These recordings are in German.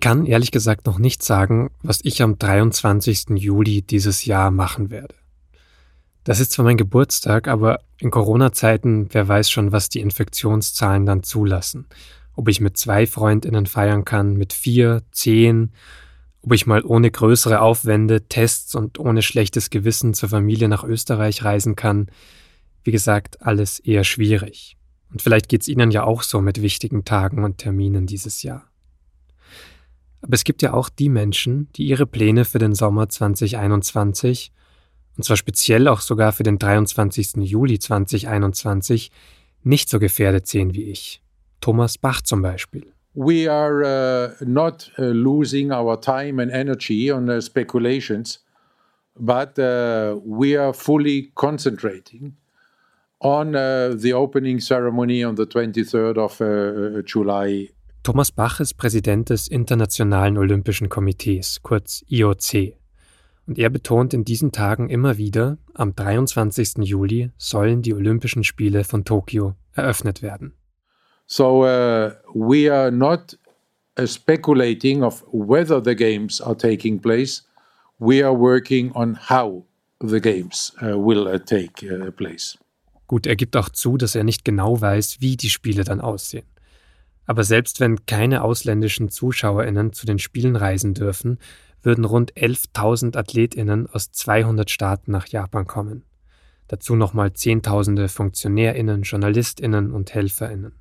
Ich kann ehrlich gesagt noch nicht sagen, was ich am 23. Juli dieses Jahr machen werde. Das ist zwar mein Geburtstag, aber in Corona-Zeiten, wer weiß schon, was die Infektionszahlen dann zulassen. Ob ich mit zwei Freundinnen feiern kann, mit vier, zehn, ob ich mal ohne größere Aufwände, Tests und ohne schlechtes Gewissen zur Familie nach Österreich reisen kann. Wie gesagt, alles eher schwierig. Und vielleicht geht's Ihnen ja auch so mit wichtigen Tagen und Terminen dieses Jahr. Aber es gibt ja auch die Menschen, die ihre Pläne für den Sommer 2021 und zwar speziell auch sogar für den 23. Juli 2021, nicht so gefährdet sehen wie ich. Thomas Bach zum Beispiel. We are uh, not uh, losing our time and energy on uh, speculations, but uh, we are fully concentrating on uh, the opening ceremony on the 23rd of uh, July. Thomas Bach ist Präsident des Internationalen Olympischen Komitees, kurz IOC. Und er betont in diesen Tagen immer wieder, am 23. Juli sollen die Olympischen Spiele von Tokio eröffnet werden. So uh, we are not uh, speculating of whether the games are taking place. We are working on how the games uh, will uh, take uh, place. Gut, er gibt auch zu, dass er nicht genau weiß, wie die Spiele dann aussehen. Aber selbst wenn keine ausländischen Zuschauerinnen zu den Spielen reisen dürfen, würden rund 11.000 Athletinnen aus 200 Staaten nach Japan kommen. Dazu nochmal Zehntausende Funktionärinnen, Journalistinnen und Helferinnen.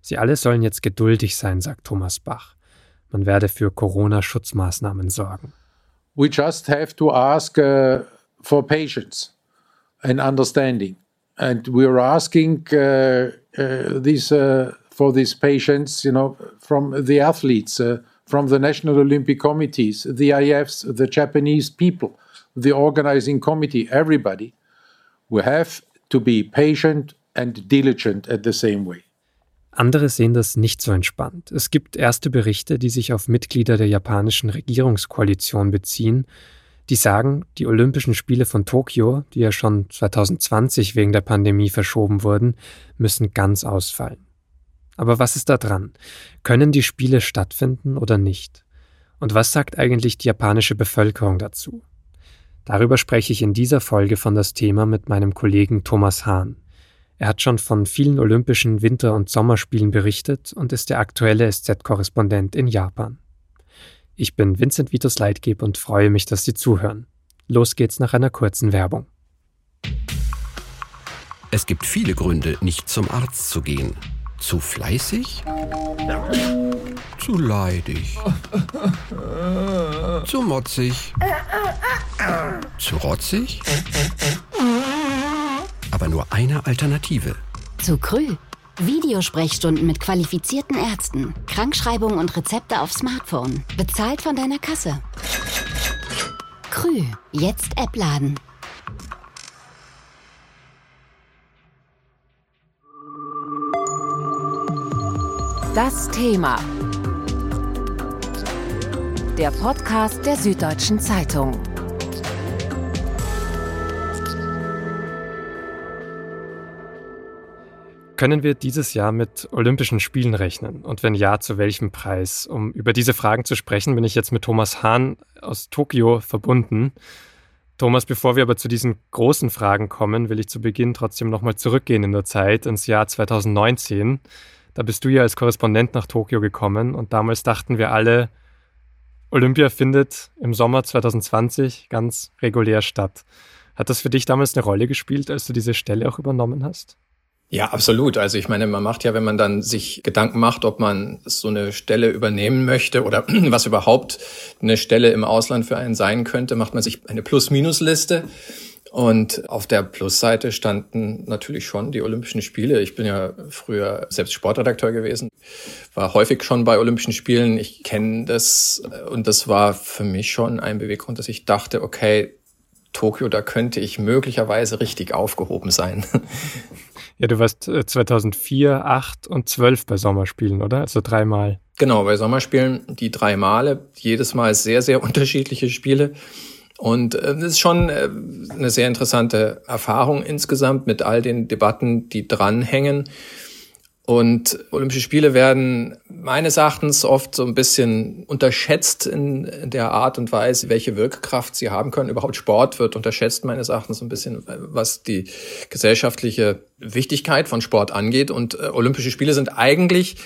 Sie alle sollen jetzt geduldig sein, sagt Thomas Bach. Man werde für Corona-Schutzmaßnahmen sorgen. We just have to ask uh, for patience and understanding. And we're asking uh, uh, these, uh, for these patients, you know, from the athletes. Uh, from the National Olympic Committees, the IFs, the Japanese people, the organizing committee, everybody. We have to be patient and diligent at the same way. Andere sehen das nicht so entspannt. Es gibt erste Berichte, die sich auf Mitglieder der japanischen Regierungskoalition beziehen, die sagen, die Olympischen Spiele von Tokio, die ja schon 2020 wegen der Pandemie verschoben wurden, müssen ganz ausfallen. Aber was ist da dran? Können die Spiele stattfinden oder nicht? Und was sagt eigentlich die japanische Bevölkerung dazu? Darüber spreche ich in dieser Folge von das Thema mit meinem Kollegen Thomas Hahn. Er hat schon von vielen olympischen Winter- und Sommerspielen berichtet und ist der aktuelle SZ-Korrespondent in Japan. Ich bin Vincent Vitus Leitgeb und freue mich, dass Sie zuhören. Los geht's nach einer kurzen Werbung. Es gibt viele Gründe, nicht zum Arzt zu gehen. Zu fleißig? Zu leidig? Zu motzig? Zu rotzig? Aber nur eine Alternative. Zu Krü. Videosprechstunden mit qualifizierten Ärzten, Krankschreibung und Rezepte auf Smartphone. Bezahlt von deiner Kasse. Krü. Jetzt App laden. Das Thema. Der Podcast der Süddeutschen Zeitung. Können wir dieses Jahr mit Olympischen Spielen rechnen? Und wenn ja, zu welchem Preis? Um über diese Fragen zu sprechen, bin ich jetzt mit Thomas Hahn aus Tokio verbunden. Thomas, bevor wir aber zu diesen großen Fragen kommen, will ich zu Beginn trotzdem nochmal zurückgehen in der Zeit, ins Jahr 2019. Da bist du ja als Korrespondent nach Tokio gekommen und damals dachten wir alle, Olympia findet im Sommer 2020 ganz regulär statt. Hat das für dich damals eine Rolle gespielt, als du diese Stelle auch übernommen hast? Ja, absolut. Also ich meine, man macht ja, wenn man dann sich Gedanken macht, ob man so eine Stelle übernehmen möchte oder was überhaupt eine Stelle im Ausland für einen sein könnte, macht man sich eine Plus-Minus-Liste. Und auf der Plusseite standen natürlich schon die Olympischen Spiele. Ich bin ja früher selbst Sportredakteur gewesen, war häufig schon bei Olympischen Spielen. Ich kenne das und das war für mich schon ein Beweggrund, dass ich dachte, okay, Tokio, da könnte ich möglicherweise richtig aufgehoben sein. Ja, du warst 2004, 8 und 12 bei Sommerspielen, oder? Also dreimal. Genau, bei Sommerspielen die drei Male, jedes Mal sehr, sehr unterschiedliche Spiele. Und äh, das ist schon äh, eine sehr interessante Erfahrung insgesamt mit all den Debatten, die dranhängen. Und Olympische Spiele werden meines Erachtens oft so ein bisschen unterschätzt in, in, der Art und Weise, welche Wirkkraft sie haben können. Überhaupt Sport wird unterschätzt meines Erachtens so ein bisschen, was die gesellschaftliche Wichtigkeit von Sport angeht. Und äh, Olympische Spiele sind eigentlich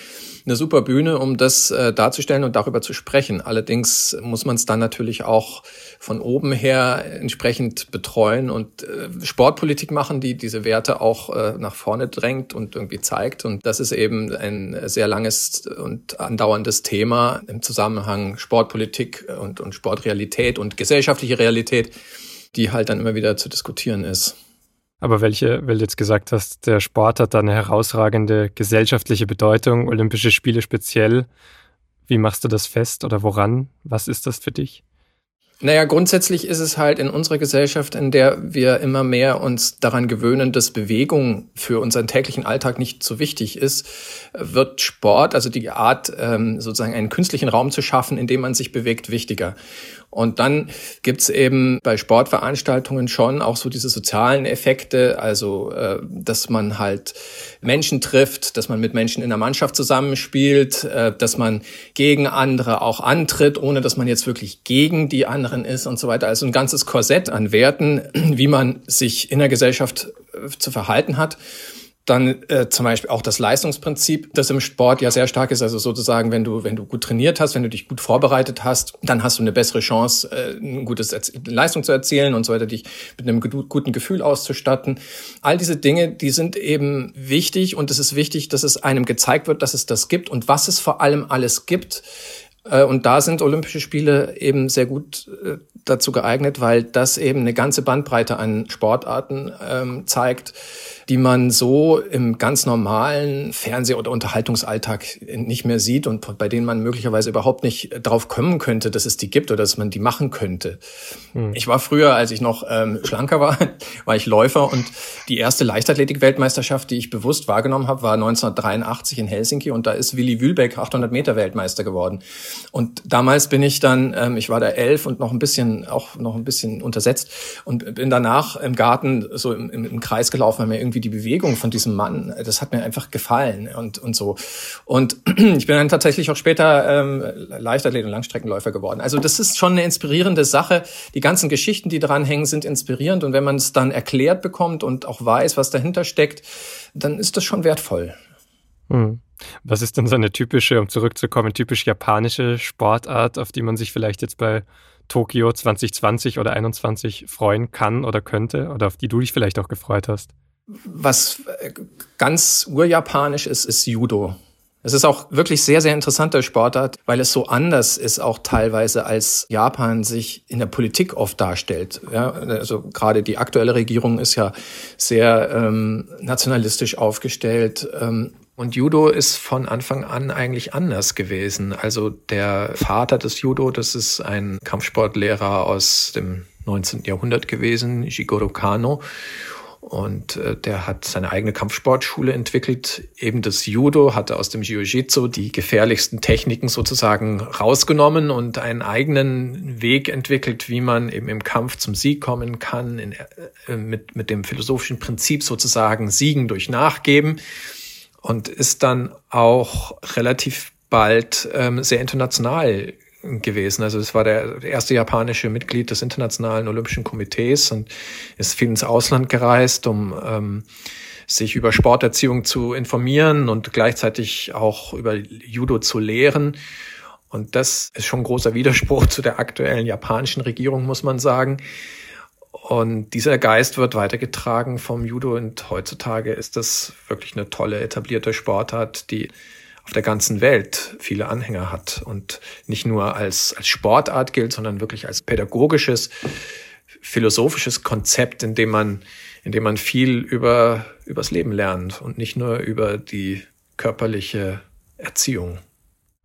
eine super Bühne, um das äh, darzustellen und darüber zu sprechen. Allerdings muss man es dann natürlich auch von oben her entsprechend betreuen und äh, Sportpolitik machen, die diese Werte auch äh, nach vorne drängt und irgendwie zeigt. Und das ist eben ein sehr langes und andauerndes Thema im Zusammenhang Sportpolitik und, und Sportrealität und gesellschaftliche Realität, die halt dann immer wieder zu diskutieren ist. Aber welche, weil du jetzt gesagt hast, der Sport hat da eine herausragende gesellschaftliche Bedeutung, Olympische Spiele speziell. Wie machst du das fest oder woran? Was ist das für dich? Naja, grundsätzlich ist es halt in unserer Gesellschaft, in der wir immer mehr uns daran gewöhnen, dass Bewegung für unseren täglichen Alltag nicht so wichtig ist, wird Sport, also die Art, ähm, sozusagen einen künstlichen Raum zu schaffen, in dem man sich bewegt, wichtiger. Und dann gibt's eben bei Sportveranstaltungen schon auch so diese sozialen Effekte, also äh, dass man halt Menschen trifft, dass man mit Menschen in der Mannschaft zusammenspielt, äh, dass man gegen andere auch antritt, ohne dass man jetzt wirklich gegen die anderen ist und so weiter. Also ein ganzes Korsett an Werten, wie man sich in der Gesellschaft äh, zu verhalten hat. Dann äh, zum Beispiel auch das Leistungsprinzip, das im Sport ja sehr stark ist. Also sozusagen, wenn du, wenn du gut trainiert hast, wenn du dich gut vorbereitet hast, dann hast du eine bessere Chance, äh, ein gutes Erz Leistung zu erzielen und so weiter, dich mit einem guten Gefühl auszustatten. All diese Dinge, die sind eben wichtig und es ist wichtig, dass es einem gezeigt wird, dass es das gibt und was es vor allem alles gibt. Äh, und da sind Olympische Spiele eben sehr gut äh, dazu geeignet, weil das eben eine ganze Bandbreite an Sportarten ähm, zeigt die man so im ganz normalen Fernseh- oder Unterhaltungsalltag nicht mehr sieht und bei denen man möglicherweise überhaupt nicht drauf kommen könnte, dass es die gibt oder dass man die machen könnte. Hm. Ich war früher, als ich noch ähm, schlanker war, war ich Läufer und die erste Leichtathletik-Weltmeisterschaft, die ich bewusst wahrgenommen habe, war 1983 in Helsinki und da ist Willi Wühlbeck 800 Meter Weltmeister geworden. Und damals bin ich dann, ähm, ich war da elf und noch ein bisschen, auch noch ein bisschen untersetzt und bin danach im Garten so im, im, im Kreis gelaufen, weil mir irgendwie die Bewegung von diesem Mann, das hat mir einfach gefallen und, und so. Und ich bin dann tatsächlich auch später ähm, Leichtathlet und Langstreckenläufer geworden. Also das ist schon eine inspirierende Sache. Die ganzen Geschichten, die dran hängen, sind inspirierend. Und wenn man es dann erklärt bekommt und auch weiß, was dahinter steckt, dann ist das schon wertvoll. Hm. Was ist denn so eine typische, um zurückzukommen, typisch japanische Sportart, auf die man sich vielleicht jetzt bei Tokio 2020 oder 21 freuen kann oder könnte oder auf die du dich vielleicht auch gefreut hast? Was äh, ganz urjapanisch ist, ist Judo. Es ist auch wirklich sehr, sehr interessanter Sportart, weil es so anders ist, auch teilweise als Japan sich in der Politik oft darstellt. Ja, also gerade die aktuelle Regierung ist ja sehr ähm, nationalistisch aufgestellt. Ähm, und Judo ist von Anfang an eigentlich anders gewesen. Also der Vater des Judo, das ist ein Kampfsportlehrer aus dem 19. Jahrhundert gewesen, Jigoro Kano. Und äh, der hat seine eigene Kampfsportschule entwickelt. Eben das Judo hatte aus dem Jiu-Jitsu die gefährlichsten Techniken sozusagen rausgenommen und einen eigenen Weg entwickelt, wie man eben im Kampf zum Sieg kommen kann, in, äh, mit, mit dem philosophischen Prinzip sozusagen Siegen durch Nachgeben. Und ist dann auch relativ bald ähm, sehr international gewesen. Also es war der erste japanische Mitglied des Internationalen Olympischen Komitees und ist viel ins Ausland gereist, um ähm, sich über Sporterziehung zu informieren und gleichzeitig auch über Judo zu lehren. Und das ist schon ein großer Widerspruch zu der aktuellen japanischen Regierung, muss man sagen. Und dieser Geist wird weitergetragen vom Judo und heutzutage ist das wirklich eine tolle etablierte Sportart, die auf der ganzen Welt viele Anhänger hat und nicht nur als, als Sportart gilt, sondern wirklich als pädagogisches, philosophisches Konzept, in dem man, in dem man viel über, übers Leben lernt und nicht nur über die körperliche Erziehung.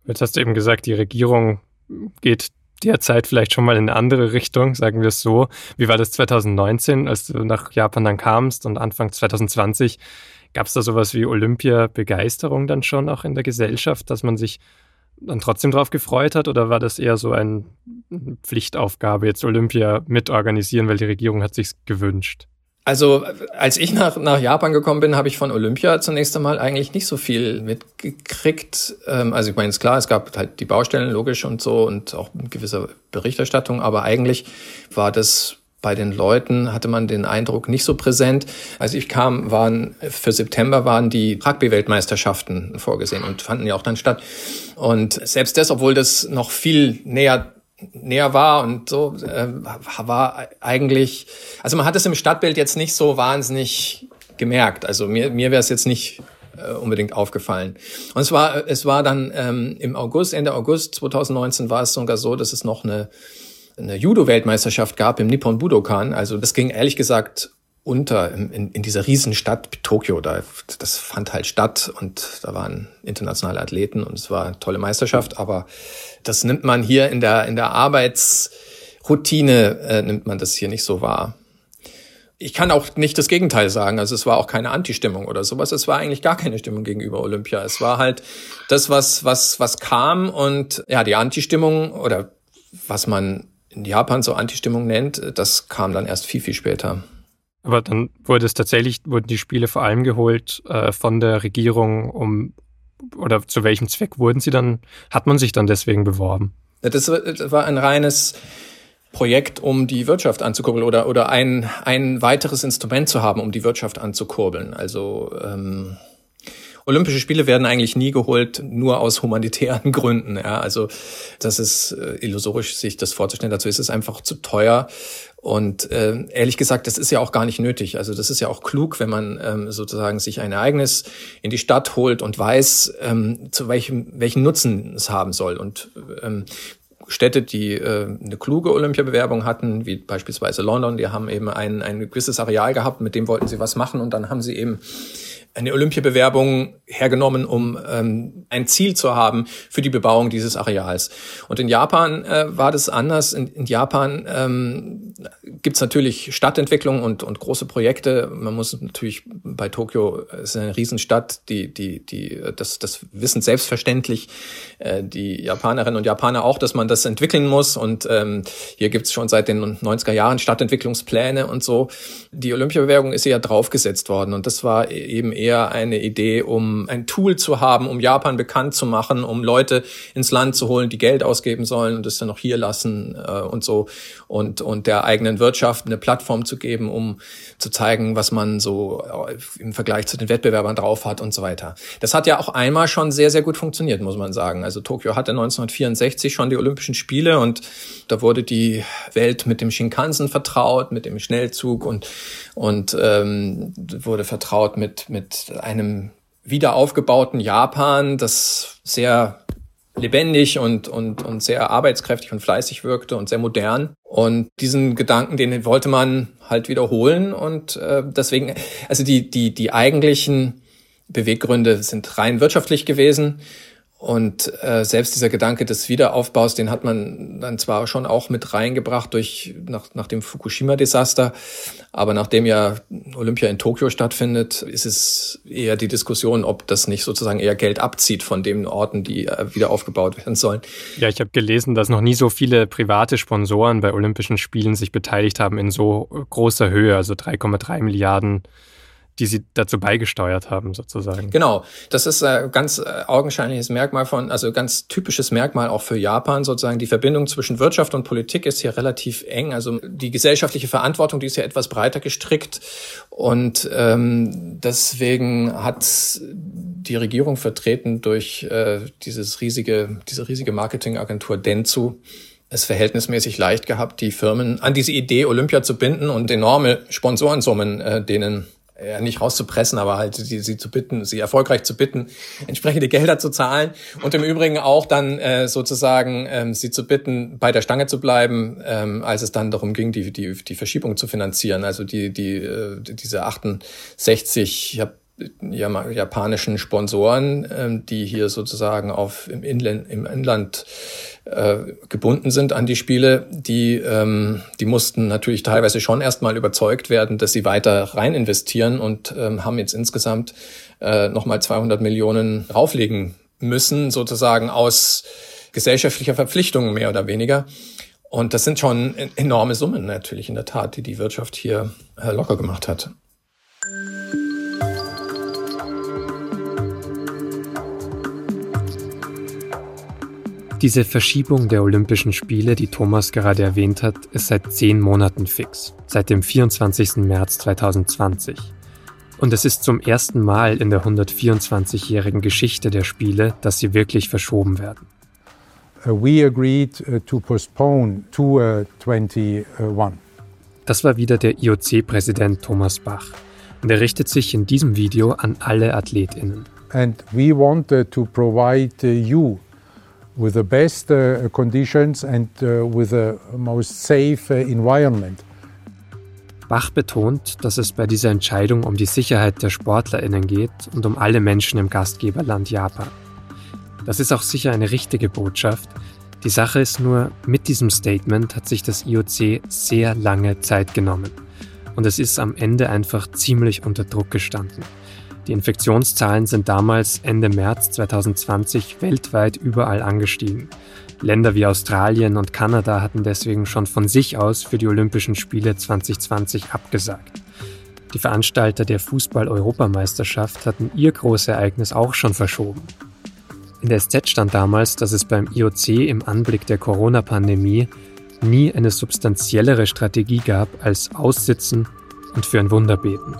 Jetzt hast du eben gesagt, die Regierung geht derzeit vielleicht schon mal in eine andere Richtung, sagen wir es so. Wie war das 2019, als du nach Japan dann kamst und Anfang 2020? Gab es da sowas wie Olympia-Begeisterung dann schon auch in der Gesellschaft, dass man sich dann trotzdem darauf gefreut hat oder war das eher so eine Pflichtaufgabe, jetzt Olympia mitorganisieren, weil die Regierung hat sich gewünscht? Also als ich nach, nach Japan gekommen bin, habe ich von Olympia zunächst einmal eigentlich nicht so viel mitgekriegt. Ähm, also ich meine, ist klar, es gab halt die Baustellen logisch und so und auch gewisse Berichterstattung, aber eigentlich war das bei den Leuten hatte man den Eindruck nicht so präsent. Als ich kam, waren für September waren die Rugby-Weltmeisterschaften vorgesehen und fanden ja auch dann statt. Und selbst das, obwohl das noch viel näher näher war und so, äh, war eigentlich, also man hat es im Stadtbild jetzt nicht so wahnsinnig gemerkt. Also mir, mir wäre es jetzt nicht äh, unbedingt aufgefallen. Und es war, es war dann ähm, im August, Ende August 2019 war es sogar so, dass es noch eine, eine Judo-Weltmeisterschaft gab im Nippon Budokan. Also das ging ehrlich gesagt unter in, in, dieser Riesenstadt Tokio. Da, das fand halt statt und da waren internationale Athleten und es war eine tolle Meisterschaft. Aber das nimmt man hier in der, in der Arbeitsroutine, äh, nimmt man das hier nicht so wahr. Ich kann auch nicht das Gegenteil sagen. Also es war auch keine Anti-Stimmung oder sowas. Es war eigentlich gar keine Stimmung gegenüber Olympia. Es war halt das, was, was, was kam und ja, die Anti-Stimmung oder was man in Japan so Anti-Stimmung nennt, das kam dann erst viel, viel später. Aber dann wurde es tatsächlich, wurden die Spiele vor allem geholt äh, von der Regierung, um oder zu welchem Zweck wurden sie dann, hat man sich dann deswegen beworben? Das war ein reines Projekt, um die Wirtschaft anzukurbeln oder, oder ein, ein weiteres Instrument zu haben, um die Wirtschaft anzukurbeln. Also ähm, Olympische Spiele werden eigentlich nie geholt, nur aus humanitären Gründen. Ja, also das ist äh, illusorisch, sich das vorzustellen. Dazu ist es einfach zu teuer. Und äh, ehrlich gesagt, das ist ja auch gar nicht nötig. Also das ist ja auch klug, wenn man ähm, sozusagen sich ein Ereignis in die Stadt holt und weiß, ähm, zu welchem welchen Nutzen es haben soll. Und ähm, Städte, die äh, eine kluge Olympiabewerbung hatten, wie beispielsweise London, die haben eben ein, ein gewisses Areal gehabt, mit dem wollten sie was machen und dann haben sie eben eine Olympiabewerbung hergenommen, um ähm, ein Ziel zu haben für die Bebauung dieses Areals. Und in Japan äh, war das anders. In, in Japan ähm, gibt es natürlich Stadtentwicklung und, und große Projekte. Man muss natürlich bei Tokio, es ist eine Riesenstadt, die, die, die, das, das wissen selbstverständlich äh, die Japanerinnen und Japaner auch, dass man das entwickeln muss. Und ähm, hier gibt es schon seit den 90er Jahren Stadtentwicklungspläne und so. Die Olympiabewerbung ist ja draufgesetzt worden und das war eben eher eine Idee, um ein Tool zu haben, um Japan bekannt zu machen, um Leute ins Land zu holen, die Geld ausgeben sollen und es dann noch hier lassen äh, und so und und der eigenen Wirtschaft eine Plattform zu geben, um zu zeigen, was man so äh, im Vergleich zu den Wettbewerbern drauf hat und so weiter. Das hat ja auch einmal schon sehr sehr gut funktioniert, muss man sagen. Also Tokio hatte 1964 schon die Olympischen Spiele und da wurde die Welt mit dem Shinkansen vertraut, mit dem Schnellzug und und ähm, wurde vertraut mit mit einem wieder aufgebauten Japan, das sehr lebendig und, und, und sehr arbeitskräftig und fleißig wirkte und sehr modern. Und diesen Gedanken, den wollte man halt wiederholen. Und äh, deswegen, also die, die, die eigentlichen Beweggründe sind rein wirtschaftlich gewesen. Und äh, selbst dieser Gedanke des Wiederaufbaus, den hat man dann zwar schon auch mit reingebracht durch nach, nach dem Fukushima-Desaster, aber nachdem ja Olympia in Tokio stattfindet, ist es eher die Diskussion, ob das nicht sozusagen eher Geld abzieht von den Orten, die äh, wieder aufgebaut werden sollen. Ja, ich habe gelesen, dass noch nie so viele private Sponsoren bei Olympischen Spielen sich beteiligt haben in so großer Höhe, also 3,3 Milliarden die sie dazu beigesteuert haben, sozusagen. Genau, das ist ein ganz äh, augenscheinliches Merkmal von, also ganz typisches Merkmal auch für Japan, sozusagen. Die Verbindung zwischen Wirtschaft und Politik ist hier relativ eng. Also die gesellschaftliche Verantwortung, die ist ja etwas breiter gestrickt. Und ähm, deswegen hat die Regierung vertreten durch äh, dieses riesige, diese riesige Marketingagentur Dentsu es verhältnismäßig leicht gehabt, die Firmen an diese Idee Olympia zu binden und enorme Sponsorensummen äh, denen ja, nicht rauszupressen, aber halt sie, sie zu bitten, sie erfolgreich zu bitten, entsprechende Gelder zu zahlen und im Übrigen auch dann äh, sozusagen ähm, sie zu bitten, bei der Stange zu bleiben, ähm, als es dann darum ging, die, die, die Verschiebung zu finanzieren. Also die, die, äh, diese 68, ich japanischen Sponsoren, ähm, die hier sozusagen auf im Inland, im Inland äh, gebunden sind an die Spiele, die, ähm, die mussten natürlich teilweise schon erstmal überzeugt werden, dass sie weiter rein investieren und ähm, haben jetzt insgesamt äh, nochmal 200 Millionen drauflegen müssen, sozusagen aus gesellschaftlicher Verpflichtung mehr oder weniger. Und das sind schon enorme Summen natürlich in der Tat, die die Wirtschaft hier äh, locker gemacht hat. Diese Verschiebung der Olympischen Spiele, die Thomas gerade erwähnt hat, ist seit zehn Monaten fix, seit dem 24. März 2020. Und es ist zum ersten Mal in der 124-jährigen Geschichte der Spiele, dass sie wirklich verschoben werden. Uh, we agreed uh, to postpone to 21. Uh, das war wieder der IOC-Präsident Thomas Bach. Und er richtet sich in diesem Video an alle AthletInnen. And we wanted to provide you with the best conditions and with the most safe environment. Bach betont, dass es bei dieser Entscheidung um die Sicherheit der SportlerInnen geht und um alle Menschen im Gastgeberland Japan. Das ist auch sicher eine richtige Botschaft. Die Sache ist nur, mit diesem Statement hat sich das IOC sehr lange Zeit genommen. Und es ist am Ende einfach ziemlich unter Druck gestanden. Die Infektionszahlen sind damals Ende März 2020 weltweit überall angestiegen. Länder wie Australien und Kanada hatten deswegen schon von sich aus für die Olympischen Spiele 2020 abgesagt. Die Veranstalter der Fußball-Europameisterschaft hatten ihr Großereignis auch schon verschoben. In der SZ stand damals, dass es beim IOC im Anblick der Corona-Pandemie nie eine substanziellere Strategie gab als Aussitzen und für ein Wunder beten.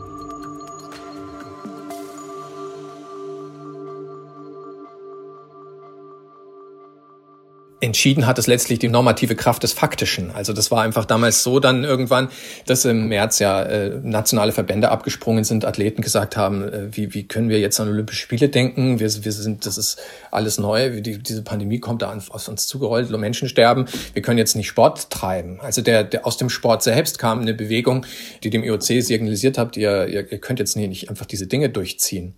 Entschieden hat es letztlich die normative Kraft des Faktischen. Also das war einfach damals so dann irgendwann, dass im März ja äh, nationale Verbände abgesprungen sind, Athleten gesagt haben, äh, wie, wie können wir jetzt an Olympische Spiele denken? Wir, wir sind, das ist alles neu, die, diese Pandemie kommt da an, auf uns zugerollt, Menschen sterben, wir können jetzt nicht Sport treiben. Also der, der aus dem Sport selbst kam eine Bewegung, die dem IOC signalisiert hat, ihr, ihr, ihr könnt jetzt nicht einfach diese Dinge durchziehen.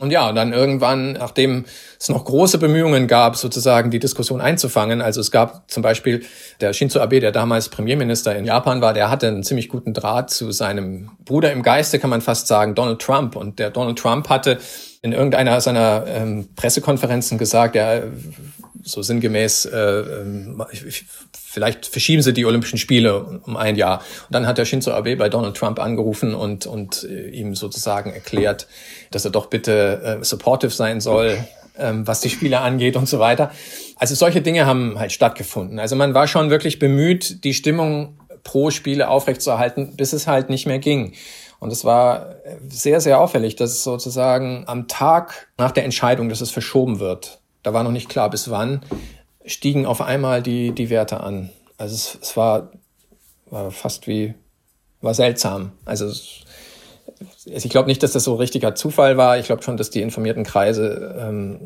Und ja, dann irgendwann, nachdem es noch große Bemühungen gab, sozusagen die Diskussion einzufangen, also es gab zum Beispiel der Shinzo Abe, der damals Premierminister in Japan war, der hatte einen ziemlich guten Draht zu seinem Bruder im Geiste, kann man fast sagen, Donald Trump. Und der Donald Trump hatte in irgendeiner seiner ähm, Pressekonferenzen gesagt, ja, so sinngemäß, äh, ähm, vielleicht verschieben sie die Olympischen Spiele um ein Jahr. Und dann hat der Shinzo Abe bei Donald Trump angerufen und, und äh, ihm sozusagen erklärt, dass er doch bitte äh, supportive sein soll, ähm, was die Spiele angeht und so weiter. Also solche Dinge haben halt stattgefunden. Also man war schon wirklich bemüht, die Stimmung pro Spiele aufrechtzuerhalten, bis es halt nicht mehr ging. Und es war sehr, sehr auffällig, dass sozusagen am Tag nach der Entscheidung, dass es verschoben wird, da war noch nicht klar bis wann, stiegen auf einmal die, die Werte an. Also es, es war, war fast wie, war seltsam. Also es, ich glaube nicht, dass das so richtiger Zufall war. Ich glaube schon, dass die informierten Kreise ähm,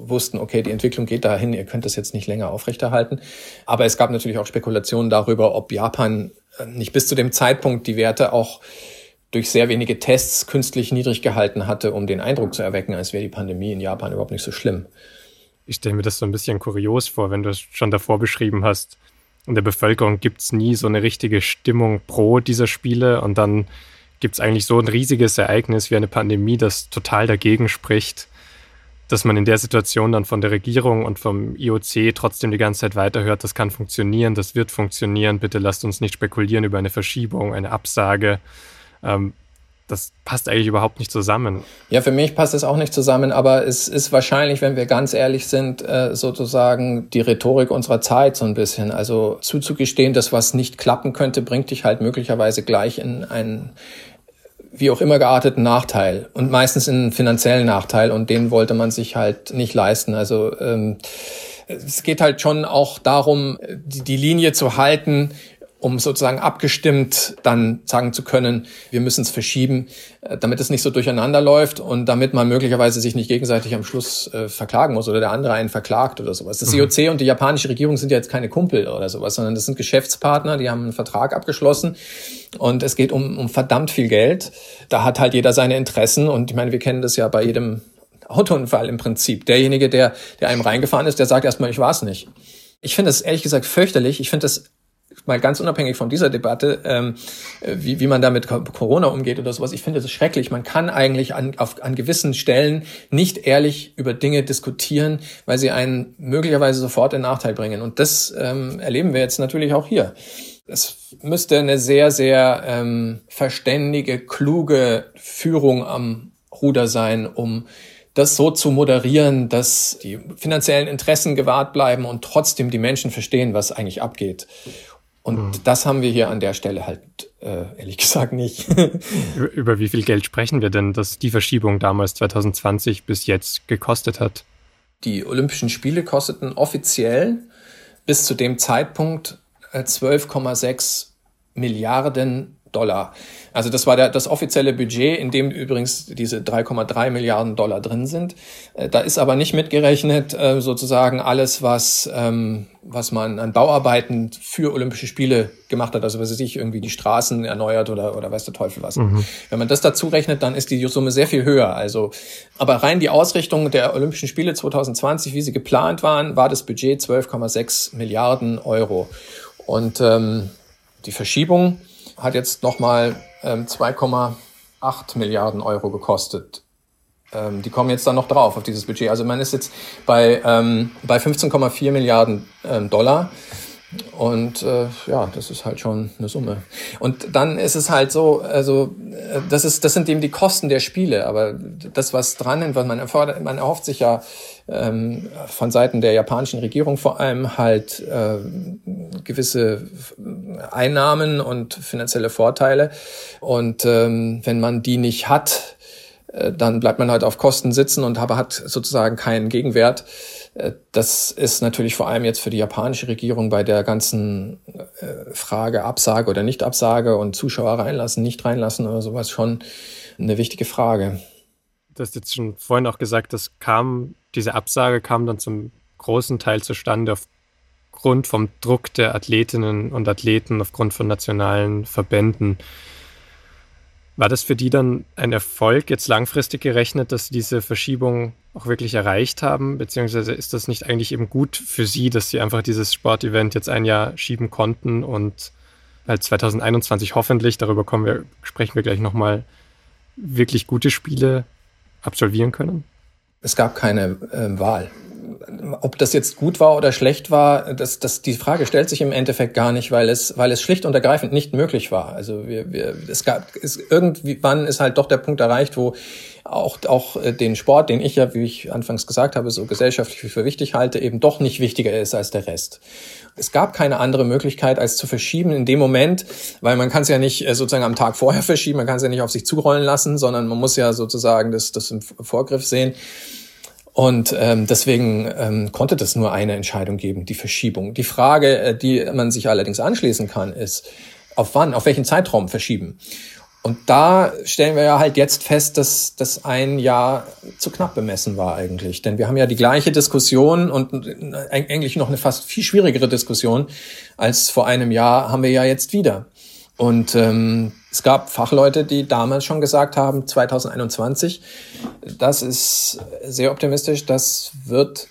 wussten, okay, die Entwicklung geht dahin, ihr könnt das jetzt nicht länger aufrechterhalten. Aber es gab natürlich auch Spekulationen darüber, ob Japan äh, nicht bis zu dem Zeitpunkt die Werte auch durch sehr wenige Tests künstlich niedrig gehalten hatte, um den Eindruck zu erwecken, als wäre die Pandemie in Japan überhaupt nicht so schlimm. Ich stelle mir das so ein bisschen kurios vor, wenn du es schon davor beschrieben hast. In der Bevölkerung gibt es nie so eine richtige Stimmung pro dieser Spiele und dann gibt es eigentlich so ein riesiges Ereignis wie eine Pandemie, das total dagegen spricht, dass man in der Situation dann von der Regierung und vom IOC trotzdem die ganze Zeit weiterhört, das kann funktionieren, das wird funktionieren, bitte lasst uns nicht spekulieren über eine Verschiebung, eine Absage. Ähm, das passt eigentlich überhaupt nicht zusammen. Ja, für mich passt es auch nicht zusammen, aber es ist wahrscheinlich, wenn wir ganz ehrlich sind, äh, sozusagen die Rhetorik unserer Zeit so ein bisschen. Also zuzugestehen, dass was nicht klappen könnte, bringt dich halt möglicherweise gleich in einen wie auch immer gearteten Nachteil und meistens in einen finanziellen Nachteil und den wollte man sich halt nicht leisten. Also ähm, es geht halt schon auch darum, die, die Linie zu halten, um sozusagen abgestimmt dann sagen zu können, wir müssen es verschieben, äh, damit es nicht so durcheinander läuft und damit man möglicherweise sich nicht gegenseitig am Schluss äh, verklagen muss oder der andere einen verklagt oder sowas. Das mhm. IOC und die japanische Regierung sind ja jetzt keine Kumpel oder sowas, sondern das sind Geschäftspartner, die haben einen Vertrag abgeschlossen und es geht um, um verdammt viel Geld. Da hat halt jeder seine Interessen und ich meine, wir kennen das ja bei jedem Autounfall im Prinzip. Derjenige, der, der einem reingefahren ist, der sagt erstmal, ich war es nicht. Ich finde das ehrlich gesagt fürchterlich. Ich finde das mal ganz unabhängig von dieser Debatte, ähm, wie, wie man da mit Corona umgeht oder sowas, ich finde das schrecklich. Man kann eigentlich an, auf, an gewissen Stellen nicht ehrlich über Dinge diskutieren, weil sie einen möglicherweise sofort in Nachteil bringen. Und das ähm, erleben wir jetzt natürlich auch hier. Es müsste eine sehr, sehr ähm, verständige, kluge Führung am Ruder sein, um das so zu moderieren, dass die finanziellen Interessen gewahrt bleiben und trotzdem die Menschen verstehen, was eigentlich abgeht. Und mhm. das haben wir hier an der Stelle halt äh, ehrlich gesagt nicht. über, über wie viel Geld sprechen wir denn, dass die Verschiebung damals 2020 bis jetzt gekostet hat? Die Olympischen Spiele kosteten offiziell bis zu dem Zeitpunkt 12,6 äh, Milliarden Dollar. Also das war der, das offizielle Budget, in dem übrigens diese 3,3 Milliarden Dollar drin sind. Äh, da ist aber nicht mitgerechnet äh, sozusagen alles, was, ähm, was man an Bauarbeiten für Olympische Spiele gemacht hat. Also was weiß ich, irgendwie die Straßen erneuert oder, oder weiß der Teufel was. Mhm. Wenn man das dazu rechnet, dann ist die Summe sehr viel höher. Also, aber rein die Ausrichtung der Olympischen Spiele 2020, wie sie geplant waren, war das Budget 12,6 Milliarden Euro. Und ähm, die Verschiebung hat jetzt nochmal ähm, 2,8 Milliarden Euro gekostet. Ähm, die kommen jetzt dann noch drauf auf dieses Budget. Also man ist jetzt bei, ähm, bei 15,4 Milliarden ähm, Dollar. Und äh, ja, das ist halt schon eine Summe. Und dann ist es halt so, also äh, das ist, das sind eben die Kosten der Spiele, aber das, was dran was man erfordert, man erhofft sich ja ähm, von Seiten der japanischen Regierung vor allem halt äh, gewisse Einnahmen und finanzielle Vorteile. Und ähm, wenn man die nicht hat, äh, dann bleibt man halt auf Kosten sitzen und hat sozusagen keinen Gegenwert. Das ist natürlich vor allem jetzt für die japanische Regierung bei der ganzen äh, Frage Absage oder Nicht-Absage und Zuschauer reinlassen, nicht reinlassen oder sowas schon eine wichtige Frage. Du hast jetzt schon vorhin auch gesagt, das kam, diese Absage kam dann zum großen Teil zustande aufgrund vom Druck der Athletinnen und Athleten, aufgrund von nationalen Verbänden. War das für die dann ein Erfolg, jetzt langfristig gerechnet, dass sie diese Verschiebung auch wirklich erreicht haben? Beziehungsweise ist das nicht eigentlich eben gut für sie, dass sie einfach dieses Sportevent jetzt ein Jahr schieben konnten und halt 2021 hoffentlich, darüber kommen wir, sprechen wir gleich nochmal, wirklich gute Spiele absolvieren können? Es gab keine äh, Wahl ob das jetzt gut war oder schlecht war, das, das, die Frage stellt sich im Endeffekt gar nicht, weil es, weil es schlicht und ergreifend nicht möglich war. Also wir, wir, es gab, es, irgendwann ist halt doch der Punkt erreicht, wo auch, auch äh, den Sport, den ich ja, wie ich anfangs gesagt habe, so gesellschaftlich für wichtig halte, eben doch nicht wichtiger ist als der Rest. Es gab keine andere Möglichkeit, als zu verschieben in dem Moment, weil man kann es ja nicht äh, sozusagen am Tag vorher verschieben, man kann es ja nicht auf sich zurollen lassen, sondern man muss ja sozusagen das, das im Vorgriff sehen. Und ähm, deswegen ähm, konnte das nur eine Entscheidung geben, die Verschiebung. Die Frage, äh, die man sich allerdings anschließen kann, ist, auf wann, auf welchen Zeitraum verschieben? Und da stellen wir ja halt jetzt fest, dass das ein Jahr zu knapp bemessen war eigentlich. Denn wir haben ja die gleiche Diskussion und äh, eigentlich noch eine fast viel schwierigere Diskussion als vor einem Jahr haben wir ja jetzt wieder. Und ähm, es gab Fachleute, die damals schon gesagt haben, 2021, das ist sehr optimistisch, das wird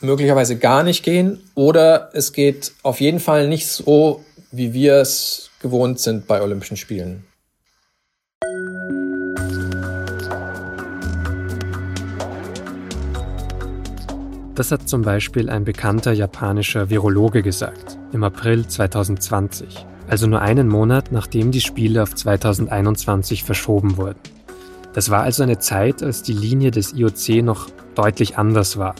möglicherweise gar nicht gehen oder es geht auf jeden Fall nicht so, wie wir es gewohnt sind bei Olympischen Spielen. Das hat zum Beispiel ein bekannter japanischer Virologe gesagt im April 2020 also nur einen Monat nachdem die Spiele auf 2021 verschoben wurden. Das war also eine Zeit, als die Linie des IOC noch deutlich anders war.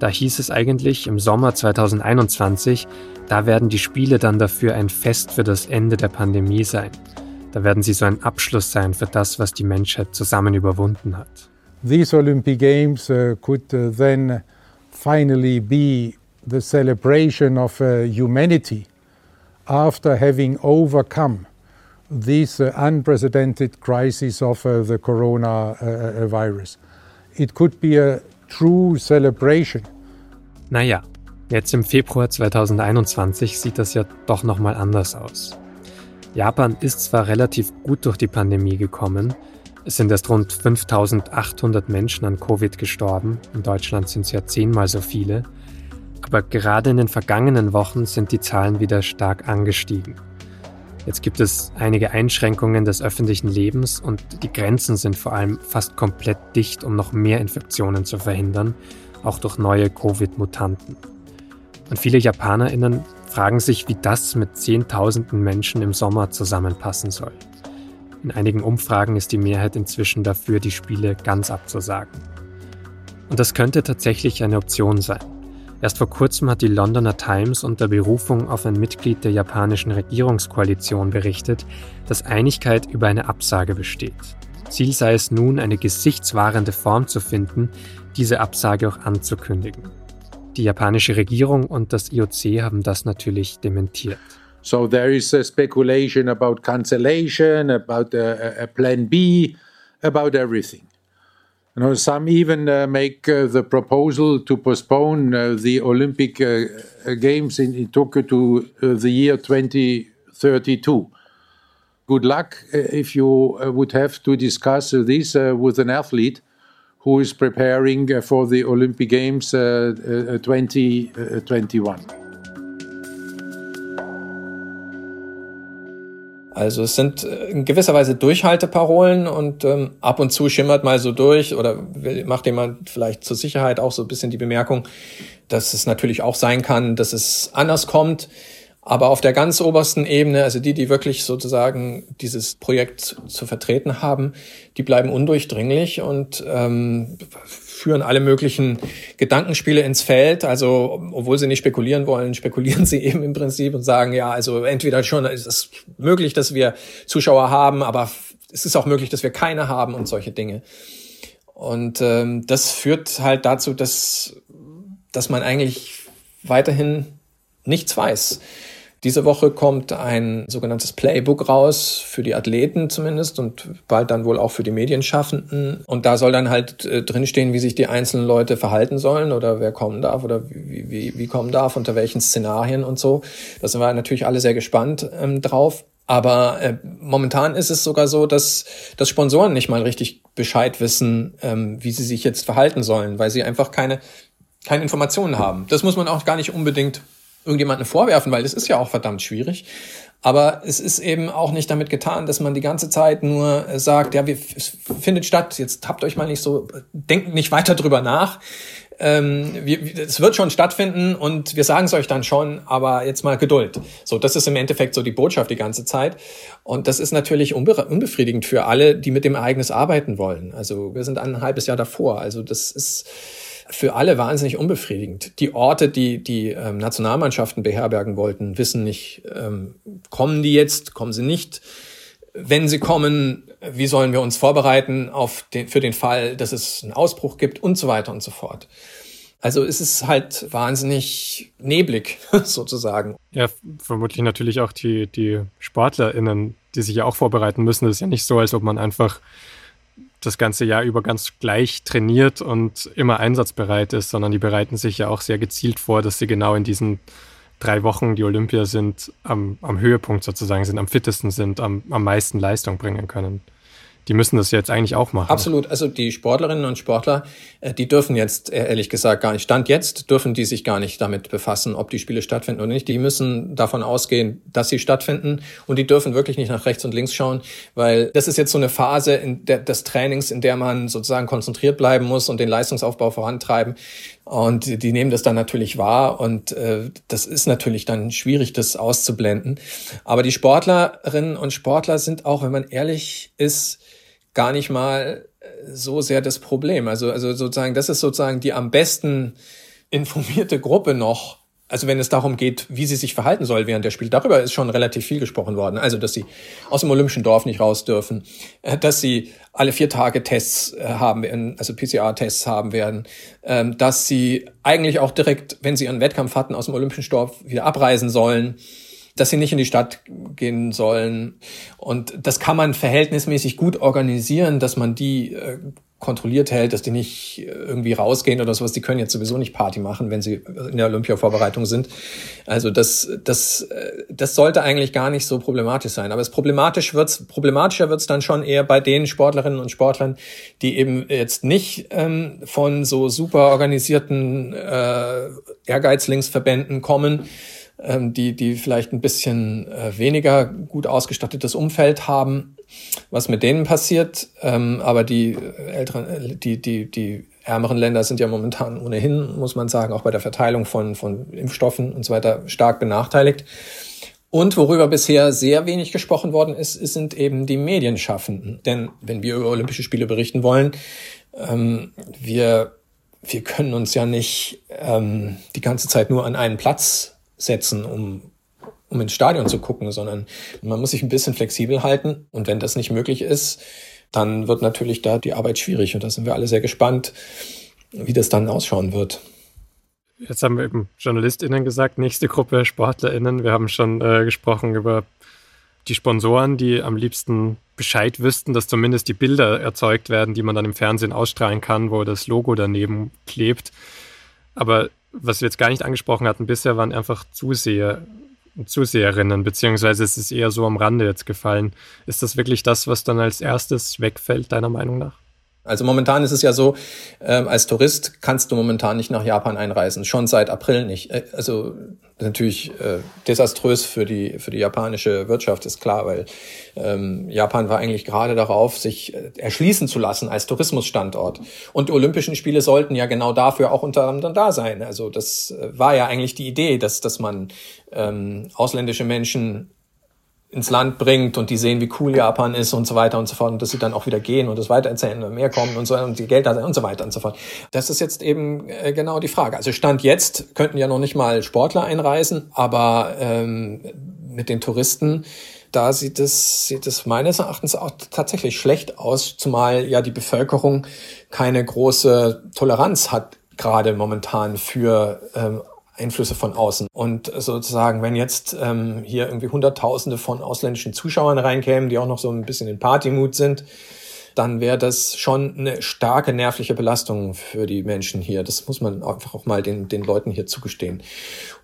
Da hieß es eigentlich im Sommer 2021, da werden die Spiele dann dafür ein Fest für das Ende der Pandemie sein. Da werden sie so ein Abschluss sein für das, was die Menschheit zusammen überwunden hat. These Olympic Games uh, could uh, then finally be the celebration of uh, humanity after having overcome this uh, unprecedented crisis of uh, the coronavirus. Uh, it could be a true celebration. Naja, jetzt im Februar 2021 sieht das ja doch nochmal anders aus. Japan ist zwar relativ gut durch die Pandemie gekommen, es sind erst rund 5800 Menschen an Covid gestorben, in Deutschland sind es ja zehnmal so viele, Aber gerade in den vergangenen Wochen sind die Zahlen wieder stark angestiegen. Jetzt gibt es einige Einschränkungen des öffentlichen Lebens und die Grenzen sind vor allem fast komplett dicht, um noch mehr Infektionen zu verhindern, auch durch neue Covid-Mutanten. Und viele Japanerinnen fragen sich, wie das mit Zehntausenden Menschen im Sommer zusammenpassen soll. In einigen Umfragen ist die Mehrheit inzwischen dafür, die Spiele ganz abzusagen. Und das könnte tatsächlich eine Option sein. Erst vor kurzem hat die Londoner Times unter Berufung auf ein Mitglied der japanischen Regierungskoalition berichtet, dass Einigkeit über eine Absage besteht. Ziel sei es nun, eine gesichtswahrende Form zu finden, diese Absage auch anzukündigen. Die japanische Regierung und das IOC haben das natürlich dementiert. So there is a speculation about cancellation, about a, a plan B, about everything. Some even uh, make uh, the proposal to postpone uh, the Olympic uh, Games in, in, Tokyo to uh, the year 2032. Good luck uh, if you would have to discuss this with an athlete who is preparing for the Olympic Games 2021. Also es sind äh, in gewisser Weise Durchhalteparolen und ähm, ab und zu schimmert mal so durch oder macht jemand vielleicht zur Sicherheit auch so ein bisschen die Bemerkung, dass es natürlich auch sein kann, dass es anders kommt. Aber auf der ganz obersten Ebene, also die, die wirklich sozusagen dieses Projekt zu vertreten haben, die bleiben undurchdringlich und ähm, führen alle möglichen Gedankenspiele ins Feld. Also, obwohl sie nicht spekulieren wollen, spekulieren sie eben im Prinzip und sagen, ja, also entweder schon ist es möglich, dass wir Zuschauer haben, aber es ist auch möglich, dass wir keine haben und solche Dinge. Und ähm, das führt halt dazu, dass, dass man eigentlich weiterhin nichts weiß. Diese Woche kommt ein sogenanntes Playbook raus, für die Athleten zumindest und bald dann wohl auch für die Medienschaffenden. Und da soll dann halt äh, drinstehen, wie sich die einzelnen Leute verhalten sollen oder wer kommen darf oder wie, wie, wie kommen darf, unter welchen Szenarien und so. Da sind wir natürlich alle sehr gespannt ähm, drauf. Aber äh, momentan ist es sogar so, dass, dass Sponsoren nicht mal richtig Bescheid wissen, ähm, wie sie sich jetzt verhalten sollen, weil sie einfach keine, keine Informationen haben. Das muss man auch gar nicht unbedingt irgendjemanden vorwerfen, weil das ist ja auch verdammt schwierig. Aber es ist eben auch nicht damit getan, dass man die ganze Zeit nur sagt, ja, wir, es findet statt, jetzt habt euch mal nicht so, denkt nicht weiter drüber nach. Ähm, wir, es wird schon stattfinden und wir sagen es euch dann schon, aber jetzt mal Geduld. So, das ist im Endeffekt so die Botschaft die ganze Zeit. Und das ist natürlich unbe unbefriedigend für alle, die mit dem Ereignis arbeiten wollen. Also wir sind ein halbes Jahr davor. Also das ist für alle wahnsinnig unbefriedigend. Die Orte, die die ähm, Nationalmannschaften beherbergen wollten, wissen nicht, ähm, kommen die jetzt, kommen sie nicht. Wenn sie kommen, wie sollen wir uns vorbereiten auf den, für den Fall, dass es einen Ausbruch gibt und so weiter und so fort. Also es ist halt wahnsinnig neblig sozusagen. Ja, vermutlich natürlich auch die, die SportlerInnen, die sich ja auch vorbereiten müssen. Es ist ja nicht so, als ob man einfach das ganze Jahr über ganz gleich trainiert und immer einsatzbereit ist, sondern die bereiten sich ja auch sehr gezielt vor, dass sie genau in diesen drei Wochen, die Olympia sind, am, am Höhepunkt sozusagen sind, am fittesten sind, am, am meisten Leistung bringen können die müssen das jetzt eigentlich auch machen. Absolut. Also die Sportlerinnen und Sportler, äh, die dürfen jetzt, äh, ehrlich gesagt, gar nicht, Stand jetzt dürfen die sich gar nicht damit befassen, ob die Spiele stattfinden oder nicht. Die müssen davon ausgehen, dass sie stattfinden und die dürfen wirklich nicht nach rechts und links schauen, weil das ist jetzt so eine Phase in der, des Trainings, in der man sozusagen konzentriert bleiben muss und den Leistungsaufbau vorantreiben. Und die nehmen das dann natürlich wahr und äh, das ist natürlich dann schwierig, das auszublenden. Aber die Sportlerinnen und Sportler sind auch, wenn man ehrlich ist, gar nicht mal äh, so sehr das Problem. Also, also sozusagen, das ist sozusagen die am besten informierte Gruppe noch. Also wenn es darum geht, wie sie sich verhalten soll während der Spiele, darüber ist schon relativ viel gesprochen worden. Also dass sie aus dem Olympischen Dorf nicht raus dürfen, äh, dass sie alle vier Tage Tests äh, haben werden, also PCR-Tests haben werden, ähm, dass sie eigentlich auch direkt, wenn sie ihren Wettkampf hatten, aus dem Olympischen Dorf wieder abreisen sollen dass sie nicht in die Stadt gehen sollen. Und das kann man verhältnismäßig gut organisieren, dass man die äh, kontrolliert hält, dass die nicht irgendwie rausgehen oder sowas. Die können jetzt sowieso nicht Party machen, wenn sie in der Olympia-Vorbereitung sind. Also das, das, das sollte eigentlich gar nicht so problematisch sein. Aber es problematisch wird's, problematischer wird's dann schon eher bei den Sportlerinnen und Sportlern, die eben jetzt nicht ähm, von so super organisierten äh, Ehrgeizlingsverbänden kommen, die, die vielleicht ein bisschen äh, weniger gut ausgestattetes Umfeld haben, was mit denen passiert. Ähm, aber die älteren, die, die, die ärmeren Länder sind ja momentan ohnehin, muss man sagen, auch bei der Verteilung von, von Impfstoffen und so weiter stark benachteiligt. Und worüber bisher sehr wenig gesprochen worden ist, sind eben die Medienschaffenden. Denn wenn wir über Olympische Spiele berichten wollen, ähm, wir, wir können uns ja nicht ähm, die ganze Zeit nur an einen Platz setzen, um, um ins Stadion zu gucken, sondern man muss sich ein bisschen flexibel halten. Und wenn das nicht möglich ist, dann wird natürlich da die Arbeit schwierig. Und da sind wir alle sehr gespannt, wie das dann ausschauen wird. Jetzt haben wir eben JournalistInnen gesagt, nächste Gruppe SportlerInnen. Wir haben schon äh, gesprochen über die Sponsoren, die am liebsten Bescheid wüssten, dass zumindest die Bilder erzeugt werden, die man dann im Fernsehen ausstrahlen kann, wo das Logo daneben klebt. Aber was wir jetzt gar nicht angesprochen hatten bisher, waren einfach Zuseher Zuseherinnen, beziehungsweise es ist eher so am Rande jetzt gefallen. Ist das wirklich das, was dann als erstes wegfällt, deiner Meinung nach? Also momentan ist es ja so, ähm, als Tourist kannst du momentan nicht nach Japan einreisen, schon seit April nicht. Äh, also natürlich äh, desaströs für die für die japanische Wirtschaft ist klar, weil ähm, Japan war eigentlich gerade darauf, sich äh, erschließen zu lassen als Tourismusstandort. Und die Olympischen Spiele sollten ja genau dafür auch unter anderem da sein. Also das äh, war ja eigentlich die Idee, dass dass man ähm, ausländische Menschen ins Land bringt und die sehen, wie cool Japan ist und so weiter und so fort und dass sie dann auch wieder gehen und das weitererzählen und mehr kommen und so und die Geld und so weiter und so fort. Das ist jetzt eben äh, genau die Frage. Also Stand jetzt könnten ja noch nicht mal Sportler einreisen, aber ähm, mit den Touristen da sieht es, sieht es meines Erachtens auch tatsächlich schlecht aus, zumal ja die Bevölkerung keine große Toleranz hat, gerade momentan für ähm, Einflüsse von außen. Und sozusagen, wenn jetzt ähm, hier irgendwie Hunderttausende von ausländischen Zuschauern reinkämen, die auch noch so ein bisschen in Partymut sind, dann wäre das schon eine starke nervliche Belastung für die Menschen hier. Das muss man einfach auch mal den, den Leuten hier zugestehen.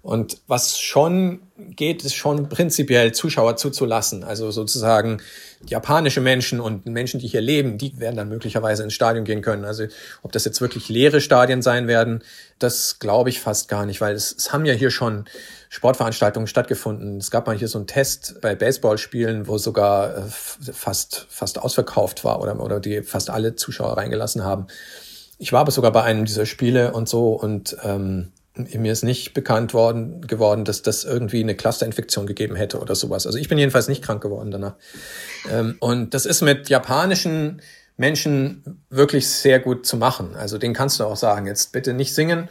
Und was schon geht, ist schon prinzipiell Zuschauer zuzulassen. Also sozusagen japanische Menschen und Menschen, die hier leben, die werden dann möglicherweise ins Stadion gehen können. Also ob das jetzt wirklich leere Stadien sein werden, das glaube ich fast gar nicht, weil es, es haben ja hier schon Sportveranstaltungen stattgefunden. Es gab mal hier so einen Test bei Baseballspielen, wo sogar äh, fast, fast ausverkauft war oder, oder die fast alle Zuschauer reingelassen haben. Ich war aber sogar bei einem dieser Spiele und so und ähm, mir ist nicht bekannt worden geworden, dass das irgendwie eine Clusterinfektion gegeben hätte oder sowas. Also ich bin jedenfalls nicht krank geworden danach. Ähm, und das ist mit japanischen Menschen wirklich sehr gut zu machen. Also den kannst du auch sagen, jetzt bitte nicht singen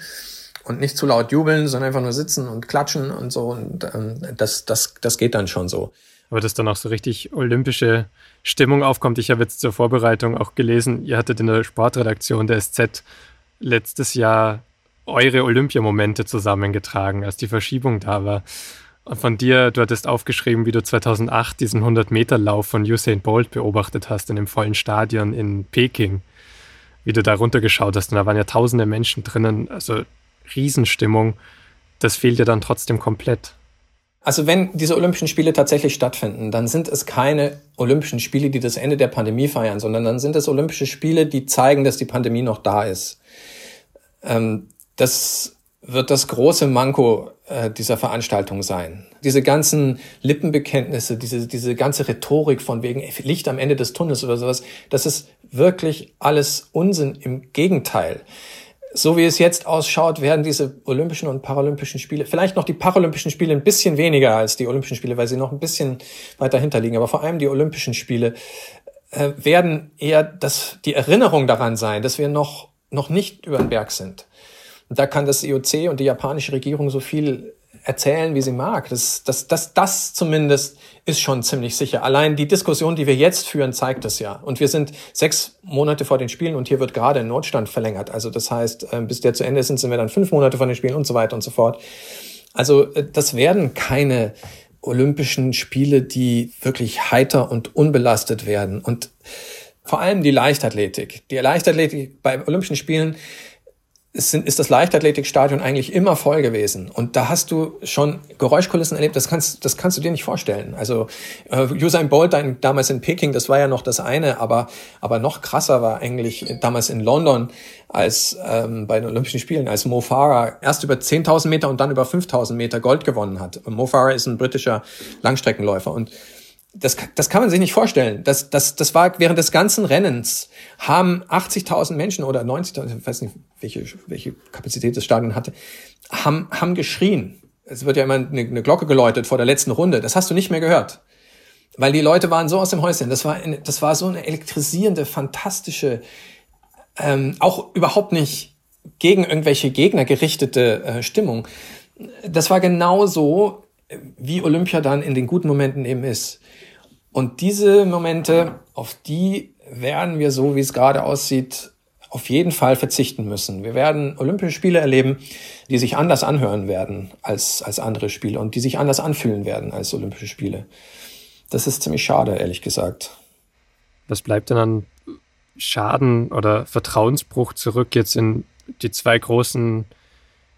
und nicht zu laut jubeln, sondern einfach nur sitzen und klatschen und so. Und ähm, das, das, das geht dann schon so. Aber dass dann auch so richtig olympische Stimmung aufkommt. Ich habe jetzt zur Vorbereitung auch gelesen, ihr hattet in der Sportredaktion der SZ letztes Jahr eure Olympiamomente zusammengetragen, als die Verschiebung da war. Und von dir, du hattest aufgeschrieben, wie du 2008 diesen 100-Meter-Lauf von Usain Bolt beobachtet hast in dem vollen Stadion in Peking. Wie du da runtergeschaut hast und da waren ja tausende Menschen drinnen, also Riesenstimmung. Das fehlt dir dann trotzdem komplett. Also wenn diese Olympischen Spiele tatsächlich stattfinden, dann sind es keine Olympischen Spiele, die das Ende der Pandemie feiern, sondern dann sind es Olympische Spiele, die zeigen, dass die Pandemie noch da ist. Ähm, das wird das große Manko äh, dieser Veranstaltung sein. Diese ganzen Lippenbekenntnisse, diese, diese ganze Rhetorik von wegen Licht am Ende des Tunnels oder sowas, das ist wirklich alles Unsinn. Im Gegenteil. So wie es jetzt ausschaut, werden diese Olympischen und Paralympischen Spiele, vielleicht noch die Paralympischen Spiele ein bisschen weniger als die Olympischen Spiele, weil sie noch ein bisschen weiter hinter liegen, aber vor allem die Olympischen Spiele äh, werden eher das, die Erinnerung daran sein, dass wir noch, noch nicht über den Berg sind. Da kann das IOC und die japanische Regierung so viel erzählen, wie sie mag. Das, das, das, das zumindest ist schon ziemlich sicher. Allein die Diskussion, die wir jetzt führen, zeigt das ja. Und wir sind sechs Monate vor den Spielen und hier wird gerade ein Notstand verlängert. Also das heißt, äh, bis der zu Ende ist, sind wir dann fünf Monate vor den Spielen und so weiter und so fort. Also äh, das werden keine Olympischen Spiele, die wirklich heiter und unbelastet werden. Und Vor allem die Leichtathletik. Die Leichtathletik bei Olympischen Spielen ist, ist das Leichtathletikstadion eigentlich immer voll gewesen. Und da hast du schon Geräuschkulissen erlebt, das kannst, das kannst du dir nicht vorstellen. Also äh, Usain Bolt ein, damals in Peking, das war ja noch das eine, aber, aber noch krasser war eigentlich damals in London als ähm, bei den Olympischen Spielen, als Mo Farah erst über 10.000 Meter und dann über 5.000 Meter Gold gewonnen hat. Mo Farah ist ein britischer Langstreckenläufer und das, das kann man sich nicht vorstellen. Das, das, das war während des ganzen Rennens haben 80.000 Menschen oder 90.000, ich weiß nicht, welche, welche Kapazität das Stadion hatte, haben, haben geschrien. Es wird ja immer eine, eine Glocke geläutet vor der letzten Runde. Das hast du nicht mehr gehört. Weil die Leute waren so aus dem Häuschen. Das war, eine, das war so eine elektrisierende, fantastische, ähm, auch überhaupt nicht gegen irgendwelche Gegner gerichtete äh, Stimmung. Das war genau so, wie Olympia dann in den guten Momenten eben ist. Und diese Momente, auf die werden wir, so wie es gerade aussieht, auf jeden Fall verzichten müssen. Wir werden Olympische Spiele erleben, die sich anders anhören werden als, als andere Spiele und die sich anders anfühlen werden als Olympische Spiele. Das ist ziemlich schade, ehrlich gesagt. Was bleibt denn an Schaden oder Vertrauensbruch zurück jetzt in die zwei großen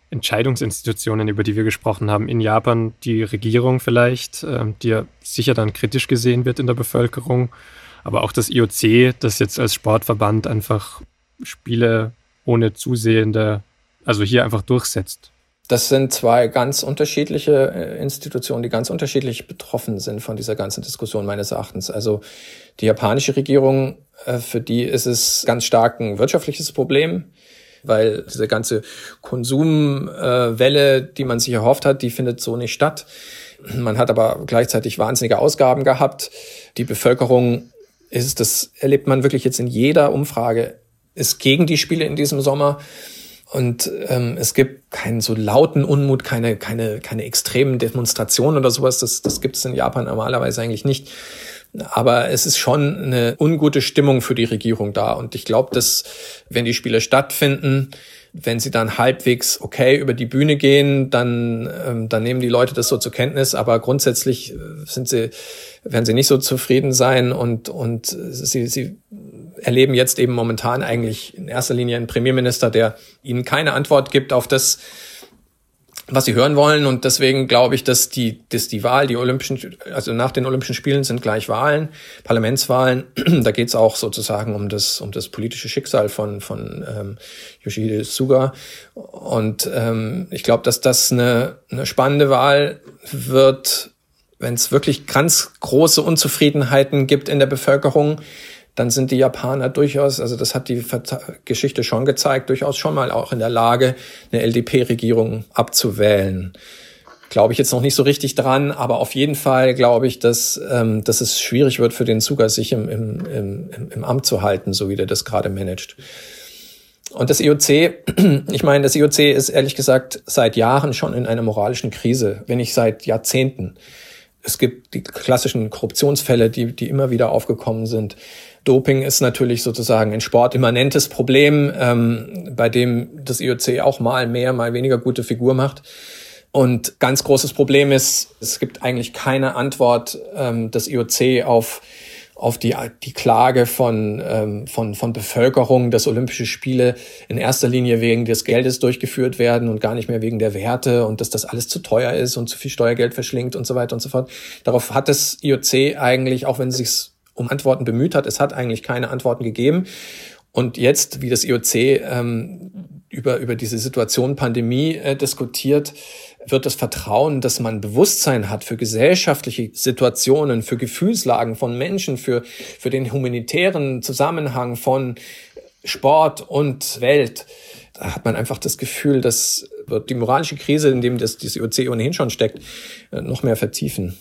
Entscheidungsinstitutionen, über die wir gesprochen haben, in Japan die Regierung vielleicht, ähm, die ja sicher dann kritisch gesehen wird in der Bevölkerung, aber auch das IOC, das jetzt als Sportverband einfach Spiele ohne Zusehende, also hier einfach durchsetzt. Das sind zwei ganz unterschiedliche äh, Institutionen, die ganz unterschiedlich betroffen sind von dieser ganzen Diskussion meines Erachtens. Also die japanische Regierung, äh, für die ist es ganz stark ein wirtschaftliches Problem weil diese ganze Konsumwelle, die man sich erhofft hat, die findet so nicht statt. Man hat aber gleichzeitig wahnsinnige Ausgaben gehabt. Die Bevölkerung ist, das erlebt man wirklich jetzt in jeder Umfrage, ist gegen die Spiele in diesem Sommer. Und ähm, es gibt keinen so lauten Unmut, keine, keine, keine extremen Demonstrationen oder sowas. Das, das gibt es in Japan normalerweise eigentlich nicht. Aber es ist schon eine ungute Stimmung für die Regierung da. Und ich glaube, dass wenn die Spiele stattfinden, wenn sie dann halbwegs okay über die Bühne gehen, dann, ähm, dann nehmen die Leute das so zur Kenntnis. Aber grundsätzlich äh, sind sie, werden sie nicht so zufrieden sein und, und sie, sie erleben jetzt eben momentan eigentlich in erster Linie einen Premierminister, der ihnen keine Antwort gibt auf das, was sie hören wollen. Und deswegen glaube ich, dass die, dass die Wahl, die Olympischen, also nach den Olympischen Spielen sind gleich Wahlen, Parlamentswahlen. da geht es auch sozusagen um das, um das politische Schicksal von, von ähm, Yoshihide Suga. Und ähm, ich glaube, dass das eine, eine spannende Wahl wird, wenn es wirklich ganz große Unzufriedenheiten gibt in der Bevölkerung dann sind die Japaner durchaus, also das hat die Geschichte schon gezeigt, durchaus schon mal auch in der Lage, eine LDP-Regierung abzuwählen. Glaube ich jetzt noch nicht so richtig dran, aber auf jeden Fall glaube ich, dass, ähm, dass es schwierig wird für den Zuger, sich im, im, im, im Amt zu halten, so wie der das gerade managt. Und das IOC, ich meine, das IOC ist ehrlich gesagt seit Jahren schon in einer moralischen Krise, wenn nicht seit Jahrzehnten. Es gibt die klassischen Korruptionsfälle, die, die immer wieder aufgekommen sind. Doping ist natürlich sozusagen ein sportimmanentes Problem, ähm, bei dem das IOC auch mal mehr, mal weniger gute Figur macht. Und ganz großes Problem ist, es gibt eigentlich keine Antwort ähm, des IOC auf auf die, die Klage von, ähm, von, von Bevölkerung, dass Olympische Spiele in erster Linie wegen des Geldes durchgeführt werden und gar nicht mehr wegen der Werte und dass das alles zu teuer ist und zu viel Steuergeld verschlingt und so weiter und so fort. Darauf hat das IOC eigentlich, auch wenn es sich um Antworten bemüht hat. Es hat eigentlich keine Antworten gegeben. Und jetzt, wie das IOC ähm, über, über diese Situation Pandemie äh, diskutiert, wird das Vertrauen, dass man Bewusstsein hat für gesellschaftliche Situationen, für Gefühlslagen von Menschen, für, für den humanitären Zusammenhang von Sport und Welt, da hat man einfach das Gefühl, dass wird die moralische Krise, in dem das, das IOC ohnehin schon steckt, äh, noch mehr vertiefen.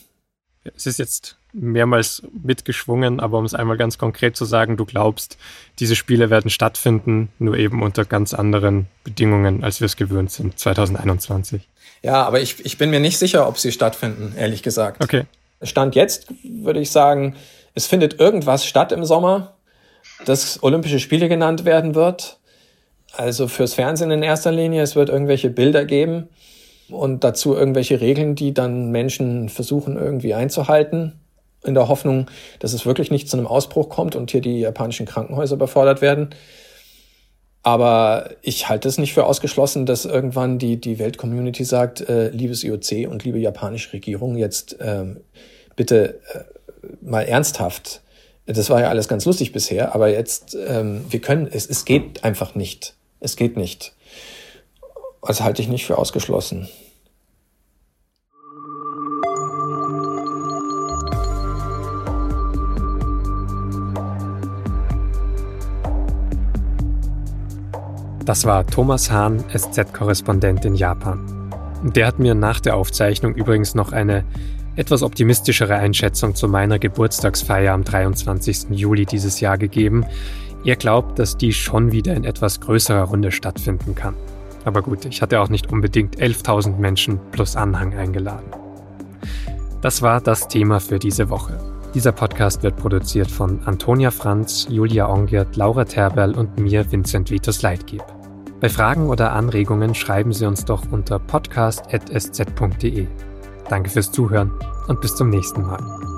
Es ist jetzt mehrmals mitgeschwungen, aber um es einmal ganz konkret zu sagen, du glaubst, diese Spiele werden stattfinden, nur eben unter ganz anderen Bedingungen, als wir es gewöhnt sind, 2021. Ja, aber ich, ich bin mir nicht sicher, ob sie stattfinden, ehrlich gesagt. Okay. Stand jetzt würde ich sagen, es findet irgendwas statt im Sommer, das Olympische Spiele genannt werden wird. Also fürs Fernsehen in erster Linie. Es wird irgendwelche Bilder geben und dazu irgendwelche Regeln, die dann Menschen versuchen irgendwie einzuhalten in der Hoffnung, dass es wirklich nicht zu einem Ausbruch kommt und hier die japanischen Krankenhäuser überfordert werden. Aber ich halte es nicht für ausgeschlossen, dass irgendwann die, die Weltcommunity sagt, äh, liebes IOC und liebe japanische Regierung, jetzt ähm, bitte äh, mal ernsthaft. Das war ja alles ganz lustig bisher, aber jetzt, ähm, wir können, es, es geht einfach nicht. Es geht nicht. Das halte ich nicht für ausgeschlossen. Das war Thomas Hahn, SZ-Korrespondent in Japan. Der hat mir nach der Aufzeichnung übrigens noch eine etwas optimistischere Einschätzung zu meiner Geburtstagsfeier am 23. Juli dieses Jahr gegeben. Er glaubt, dass die schon wieder in etwas größerer Runde stattfinden kann. Aber gut, ich hatte auch nicht unbedingt 11.000 Menschen plus Anhang eingeladen. Das war das Thema für diese Woche. Dieser Podcast wird produziert von Antonia Franz, Julia Ongert, Laura Terberl und mir, Vincent Vitus Leitgeb. Bei Fragen oder Anregungen schreiben Sie uns doch unter podcast.sz.de. Danke fürs Zuhören und bis zum nächsten Mal.